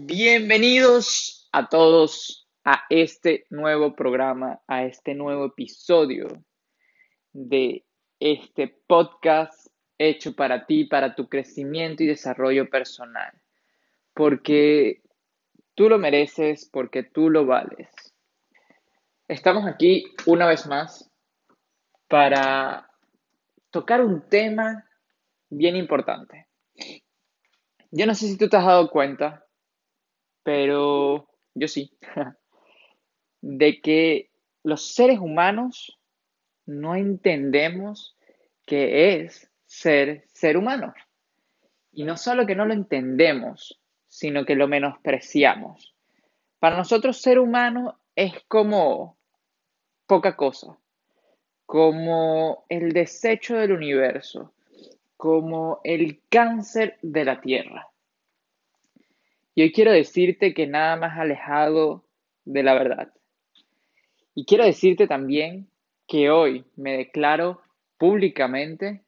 Bienvenidos a todos a este nuevo programa, a este nuevo episodio de este podcast hecho para ti, para tu crecimiento y desarrollo personal. Porque tú lo mereces, porque tú lo vales. Estamos aquí una vez más para tocar un tema bien importante. Yo no sé si tú te has dado cuenta, pero yo sí, de que los seres humanos no entendemos qué es ser ser humano. Y no solo que no lo entendemos, sino que lo menospreciamos. Para nosotros ser humano es como poca cosa, como el desecho del universo, como el cáncer de la Tierra. Y hoy quiero decirte que nada más alejado de la verdad. Y quiero decirte también que hoy me declaro públicamente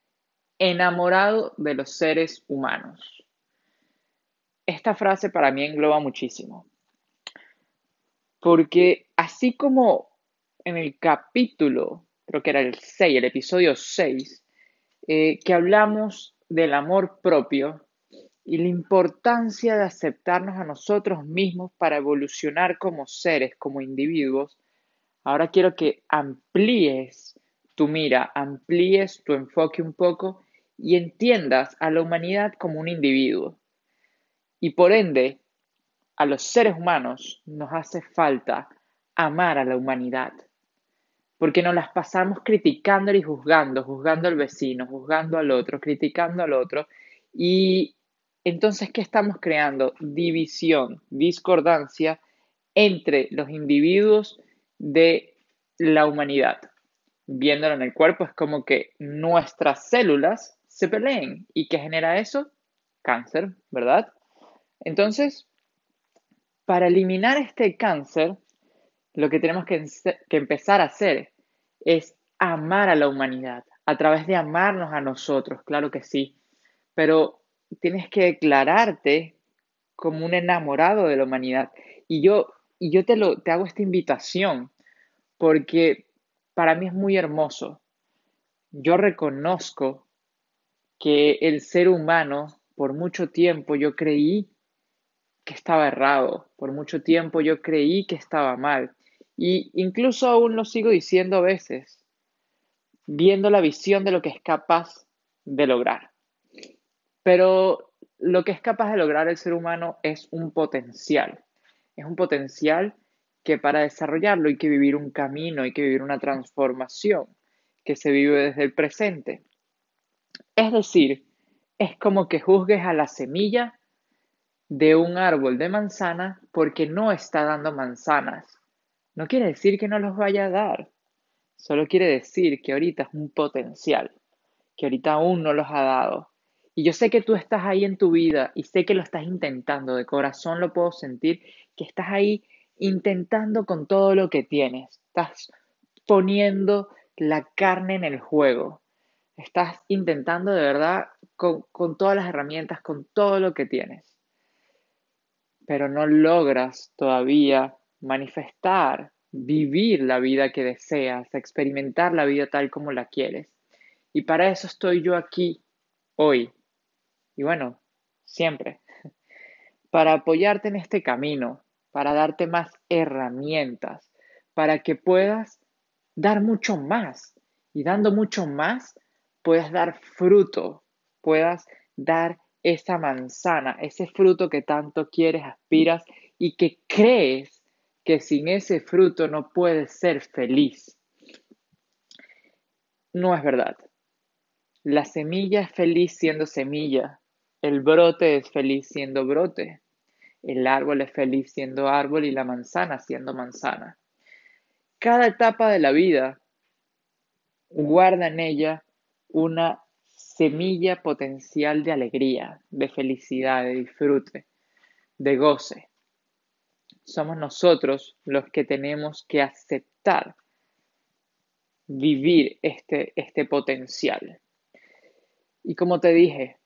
enamorado de los seres humanos. Esta frase para mí engloba muchísimo. Porque así como en el capítulo, creo que era el 6, el episodio 6, eh, que hablamos del amor propio, y la importancia de aceptarnos a nosotros mismos para evolucionar como seres, como individuos, ahora quiero que amplíes tu mira, amplíes tu enfoque un poco y entiendas a la humanidad como un individuo. Y por ende, a los seres humanos nos hace falta amar a la humanidad. Porque nos las pasamos criticando y juzgando, juzgando al vecino, juzgando al otro, criticando al otro. Y entonces, ¿qué estamos creando? División, discordancia entre los individuos de la humanidad. Viéndolo en el cuerpo, es como que nuestras células se peleen. ¿Y qué genera eso? Cáncer, ¿verdad? Entonces, para eliminar este cáncer, lo que tenemos que, que empezar a hacer es amar a la humanidad, a través de amarnos a nosotros, claro que sí, pero tienes que declararte como un enamorado de la humanidad. Y yo, y yo te, lo, te hago esta invitación porque para mí es muy hermoso. Yo reconozco que el ser humano, por mucho tiempo yo creí que estaba errado, por mucho tiempo yo creí que estaba mal. Y incluso aún lo sigo diciendo a veces, viendo la visión de lo que es capaz de lograr. Pero lo que es capaz de lograr el ser humano es un potencial. Es un potencial que para desarrollarlo hay que vivir un camino, hay que vivir una transformación que se vive desde el presente. Es decir, es como que juzgues a la semilla de un árbol de manzana porque no está dando manzanas. No quiere decir que no los vaya a dar, solo quiere decir que ahorita es un potencial, que ahorita aún no los ha dado. Y yo sé que tú estás ahí en tu vida y sé que lo estás intentando, de corazón lo puedo sentir, que estás ahí intentando con todo lo que tienes. Estás poniendo la carne en el juego. Estás intentando de verdad con, con todas las herramientas, con todo lo que tienes. Pero no logras todavía manifestar, vivir la vida que deseas, experimentar la vida tal como la quieres. Y para eso estoy yo aquí hoy, y bueno, siempre, para apoyarte en este camino, para darte más herramientas, para que puedas dar mucho más y dando mucho más, puedas dar fruto, puedas dar esa manzana, ese fruto que tanto quieres, aspiras y que crees que sin ese fruto no puedes ser feliz. No es verdad. La semilla es feliz siendo semilla, el brote es feliz siendo brote. El árbol es feliz siendo árbol y la manzana siendo manzana. Cada etapa de la vida guarda en ella una semilla potencial de alegría, de felicidad, de disfrute, de goce. Somos nosotros los que tenemos que aceptar vivir este, este potencial. Y como te dije,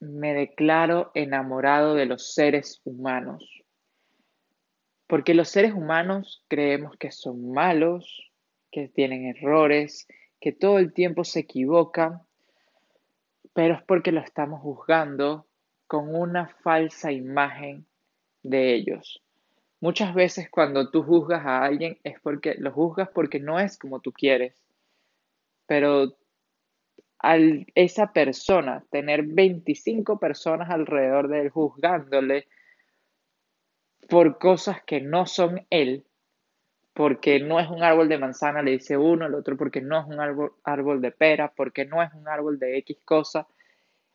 me declaro enamorado de los seres humanos. Porque los seres humanos creemos que son malos, que tienen errores, que todo el tiempo se equivocan, pero es porque lo estamos juzgando con una falsa imagen de ellos. Muchas veces cuando tú juzgas a alguien es porque lo juzgas porque no es como tú quieres. Pero al esa persona tener 25 personas alrededor de él juzgándole por cosas que no son él, porque no es un árbol de manzana, le dice uno, el otro porque no es un árbol, árbol de pera, porque no es un árbol de X cosa.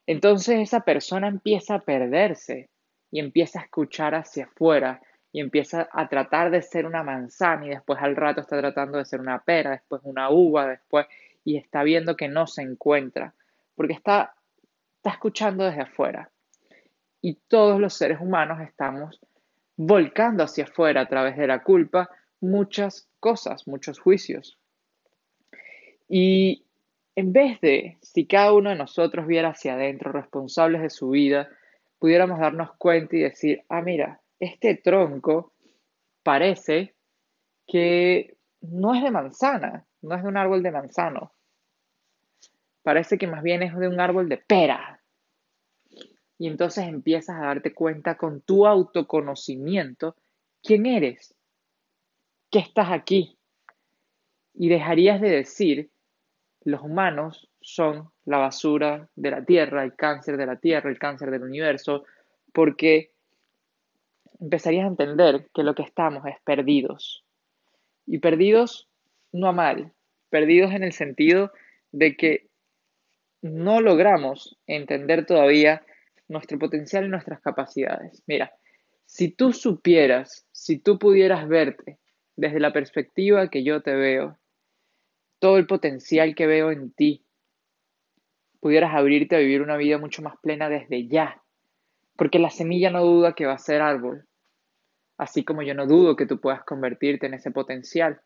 Entonces esa persona empieza a perderse y empieza a escuchar hacia afuera y empieza a tratar de ser una manzana y después al rato está tratando de ser una pera, después una uva, después y está viendo que no se encuentra, porque está, está escuchando desde afuera. Y todos los seres humanos estamos volcando hacia afuera a través de la culpa muchas cosas, muchos juicios. Y en vez de, si cada uno de nosotros viera hacia adentro, responsables de su vida, pudiéramos darnos cuenta y decir, ah, mira, este tronco parece que no es de manzana, no es de un árbol de manzano. Parece que más bien es de un árbol de pera. Y entonces empiezas a darte cuenta con tu autoconocimiento quién eres, qué estás aquí. Y dejarías de decir, los humanos son la basura de la Tierra, el cáncer de la Tierra, el cáncer del universo, porque empezarías a entender que lo que estamos es perdidos. Y perdidos no a mal, perdidos en el sentido de que no logramos entender todavía nuestro potencial y nuestras capacidades. Mira, si tú supieras, si tú pudieras verte desde la perspectiva que yo te veo, todo el potencial que veo en ti, pudieras abrirte a vivir una vida mucho más plena desde ya, porque la semilla no duda que va a ser árbol, así como yo no dudo que tú puedas convertirte en ese potencial.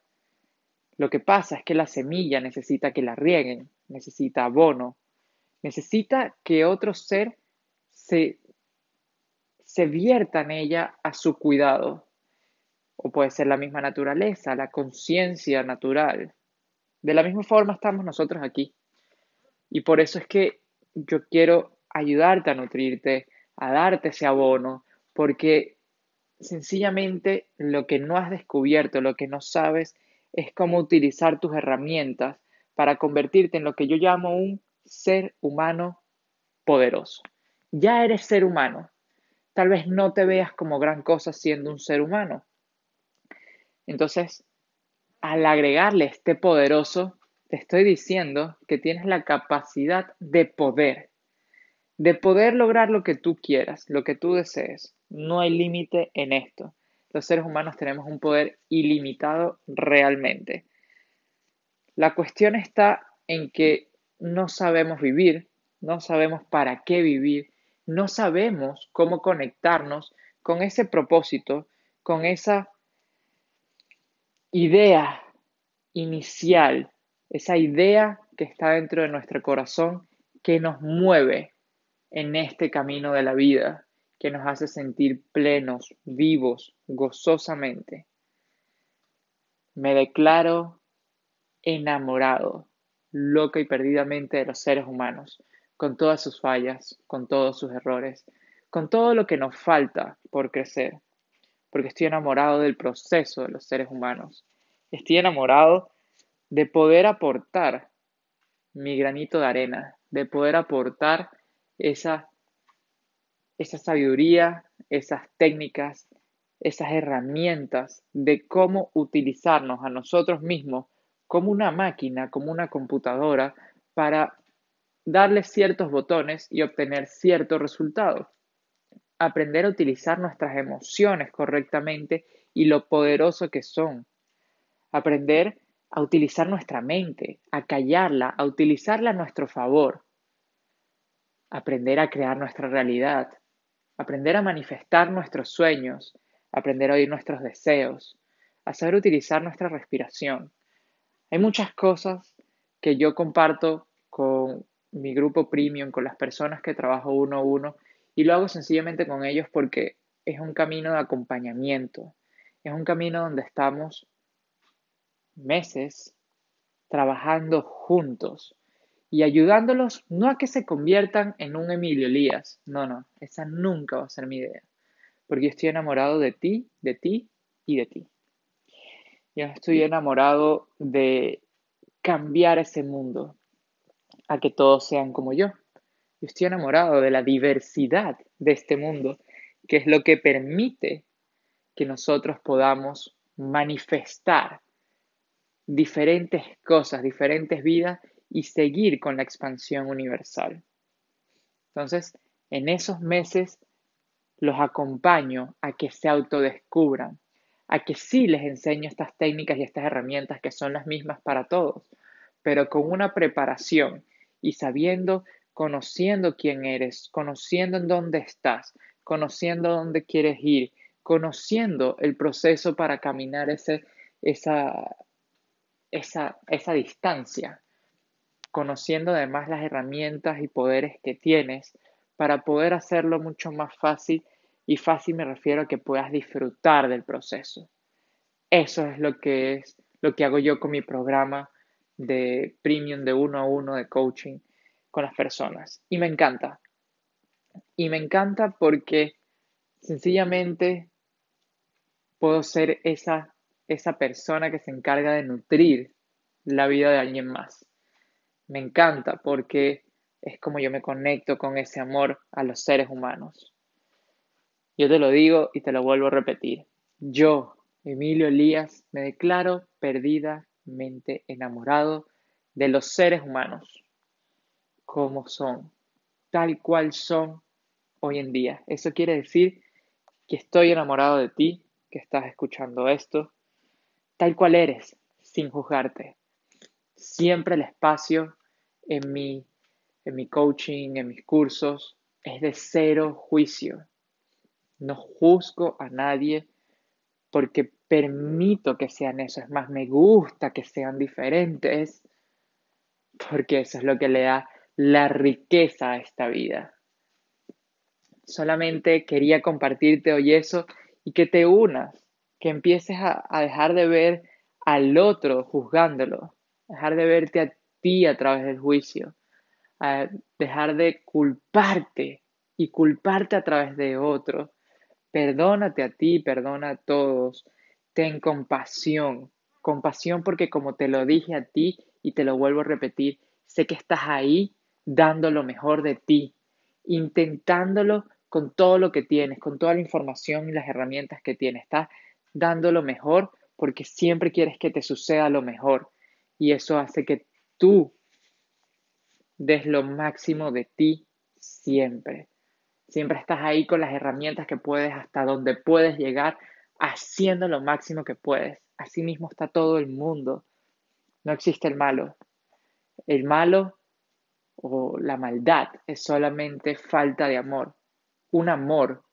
Lo que pasa es que la semilla necesita que la rieguen, necesita abono, necesita que otro ser se, se vierta en ella a su cuidado. O puede ser la misma naturaleza, la conciencia natural. De la misma forma estamos nosotros aquí. Y por eso es que yo quiero ayudarte a nutrirte, a darte ese abono, porque sencillamente lo que no has descubierto, lo que no sabes, es cómo utilizar tus herramientas para convertirte en lo que yo llamo un ser humano poderoso. Ya eres ser humano. Tal vez no te veas como gran cosa siendo un ser humano. Entonces, al agregarle este poderoso, te estoy diciendo que tienes la capacidad de poder, de poder lograr lo que tú quieras, lo que tú desees. No hay límite en esto los seres humanos tenemos un poder ilimitado realmente. La cuestión está en que no sabemos vivir, no sabemos para qué vivir, no sabemos cómo conectarnos con ese propósito, con esa idea inicial, esa idea que está dentro de nuestro corazón que nos mueve en este camino de la vida que nos hace sentir plenos, vivos, gozosamente. Me declaro enamorado, loca y perdidamente de los seres humanos, con todas sus fallas, con todos sus errores, con todo lo que nos falta por crecer, porque estoy enamorado del proceso de los seres humanos. Estoy enamorado de poder aportar mi granito de arena, de poder aportar esa esa sabiduría, esas técnicas, esas herramientas de cómo utilizarnos a nosotros mismos como una máquina, como una computadora, para darle ciertos botones y obtener cierto resultado. Aprender a utilizar nuestras emociones correctamente y lo poderoso que son. Aprender a utilizar nuestra mente, a callarla, a utilizarla a nuestro favor. Aprender a crear nuestra realidad, aprender a manifestar nuestros sueños, aprender a oír nuestros deseos, a saber utilizar nuestra respiración. Hay muchas cosas que yo comparto con mi grupo premium, con las personas que trabajo uno a uno, y lo hago sencillamente con ellos porque es un camino de acompañamiento, es un camino donde estamos meses trabajando juntos y ayudándolos no a que se conviertan en un Emilio Elías, no, no, esa nunca va a ser mi idea, porque yo estoy enamorado de ti, de ti y de ti. Yo estoy enamorado de cambiar ese mundo a que todos sean como yo. Yo estoy enamorado de la diversidad de este mundo, que es lo que permite que nosotros podamos manifestar diferentes cosas, diferentes vidas y seguir con la expansión universal. Entonces, en esos meses los acompaño a que se autodescubran, a que sí les enseño estas técnicas y estas herramientas que son las mismas para todos, pero con una preparación y sabiendo, conociendo quién eres, conociendo en dónde estás, conociendo dónde quieres ir, conociendo el proceso para caminar ese, esa, esa, esa distancia, conociendo además las herramientas y poderes que tienes para poder hacerlo mucho más fácil y fácil me refiero a que puedas disfrutar del proceso. Eso es lo que es lo que hago yo con mi programa de premium de uno a uno de coaching con las personas. Y me encanta. Y me encanta porque sencillamente puedo ser esa esa persona que se encarga de nutrir la vida de alguien más. Me encanta porque es como yo me conecto con ese amor a los seres humanos. Yo te lo digo y te lo vuelvo a repetir. Yo, Emilio Elías, me declaro perdidamente enamorado de los seres humanos, como son, tal cual son hoy en día. Eso quiere decir que estoy enamorado de ti, que estás escuchando esto, tal cual eres, sin juzgarte. Siempre el espacio en mi, en mi coaching, en mis cursos, es de cero juicio. No juzgo a nadie porque permito que sean eso. Es más, me gusta que sean diferentes porque eso es lo que le da la riqueza a esta vida. Solamente quería compartirte hoy eso y que te unas que empieces a, dejar de ver al otro juzgándolo, dejar de verte a a través del juicio, a dejar de culparte y culparte a través de otro. Perdónate a ti, perdona a todos. Ten compasión, compasión porque como te lo dije a ti y te lo vuelvo a repetir, sé que estás ahí dando lo mejor de ti, intentándolo con todo lo que tienes, con toda la información y las herramientas que tienes. Estás dando lo mejor porque siempre quieres que te suceda lo mejor y eso hace que tú des lo máximo de ti siempre. Siempre estás ahí con las herramientas que puedes hasta donde puedes llegar haciendo lo máximo que puedes. Así mismo está todo el mundo. No existe el malo. El malo o la maldad es solamente falta de amor. Un amor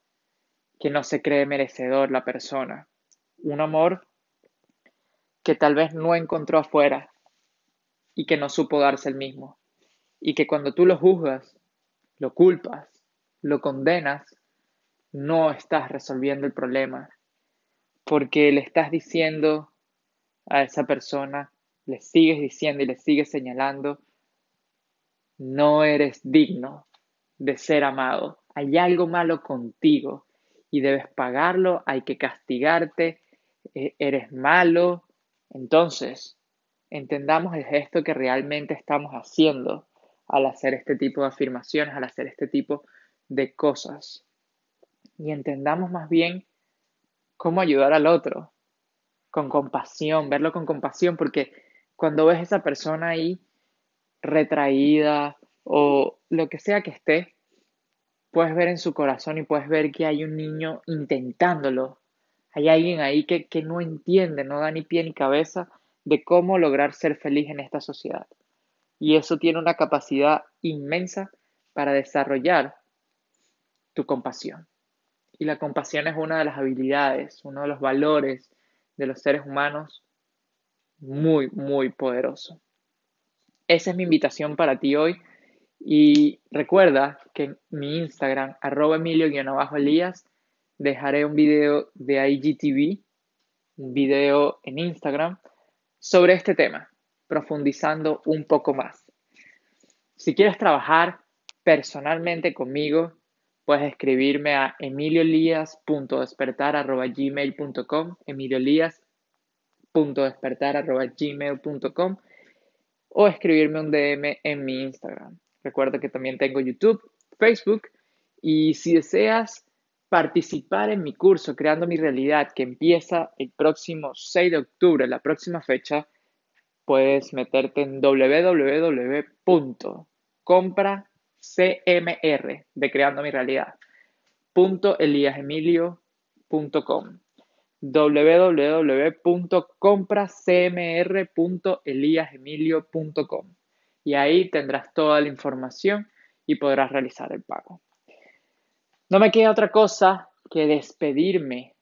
que no se cree merecedor la persona un amor que tal vez no encontró afuera y que no supo darse el mismo. Y que cuando tú lo juzgas, lo culpas, lo condenas, no estás resolviendo el problema. Porque le estás diciendo a esa persona, le sigues diciendo y le sigues señalando, no eres digno de ser amado. Hay algo malo contigo y debes pagarlo, hay que castigarte, e-, eres malo. Entonces, entendamos el gesto que realmente estamos haciendo al hacer este tipo de afirmaciones, al hacer este tipo de cosas. Y entendamos más bien cómo ayudar al otro, con compasión, verlo con compasión, porque cuando ves a esa persona ahí retraída o lo que sea que esté, puedes ver en su corazón y puedes ver que hay un niño intentándolo, hay alguien ahí que, no entiende, no da ni pie ni cabeza de cómo lograr ser feliz en esta sociedad. Y eso tiene una capacidad inmensa para desarrollar tu compasión. Y la compasión es una de las habilidades, uno de los valores de los seres humanos muy, muy poderoso. Esa es mi invitación para ti hoy Y recuerda que en mi Instagram, arroba emilio-elías, dejaré un video de IGTV, un video en Instagram, sobre este tema, profundizando un poco más. Si quieres trabajar personalmente conmigo, puedes escribirme a emiliolias.despertar.gmail.com emiliolias.despertar.gmail.com o escribirme un DM en mi Instagram. Recuerda que también tengo YouTube, Facebook y si deseas participar en mi curso Creando mi realidad que empieza el próximo 6 de octubre, la próxima fecha, puedes meterte en www.compracmr de Creando mi realidad y ahí tendrás toda la información y podrás realizar el pago. No me queda otra cosa que despedirme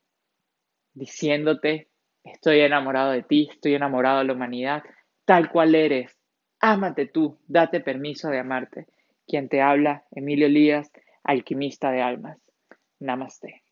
diciéndote, estoy enamorado de ti, estoy enamorado de la humanidad, tal cual eres. Ámate tú, date permiso de amarte. Quien te habla, Emilio Elías, alquimista de almas. Namaste.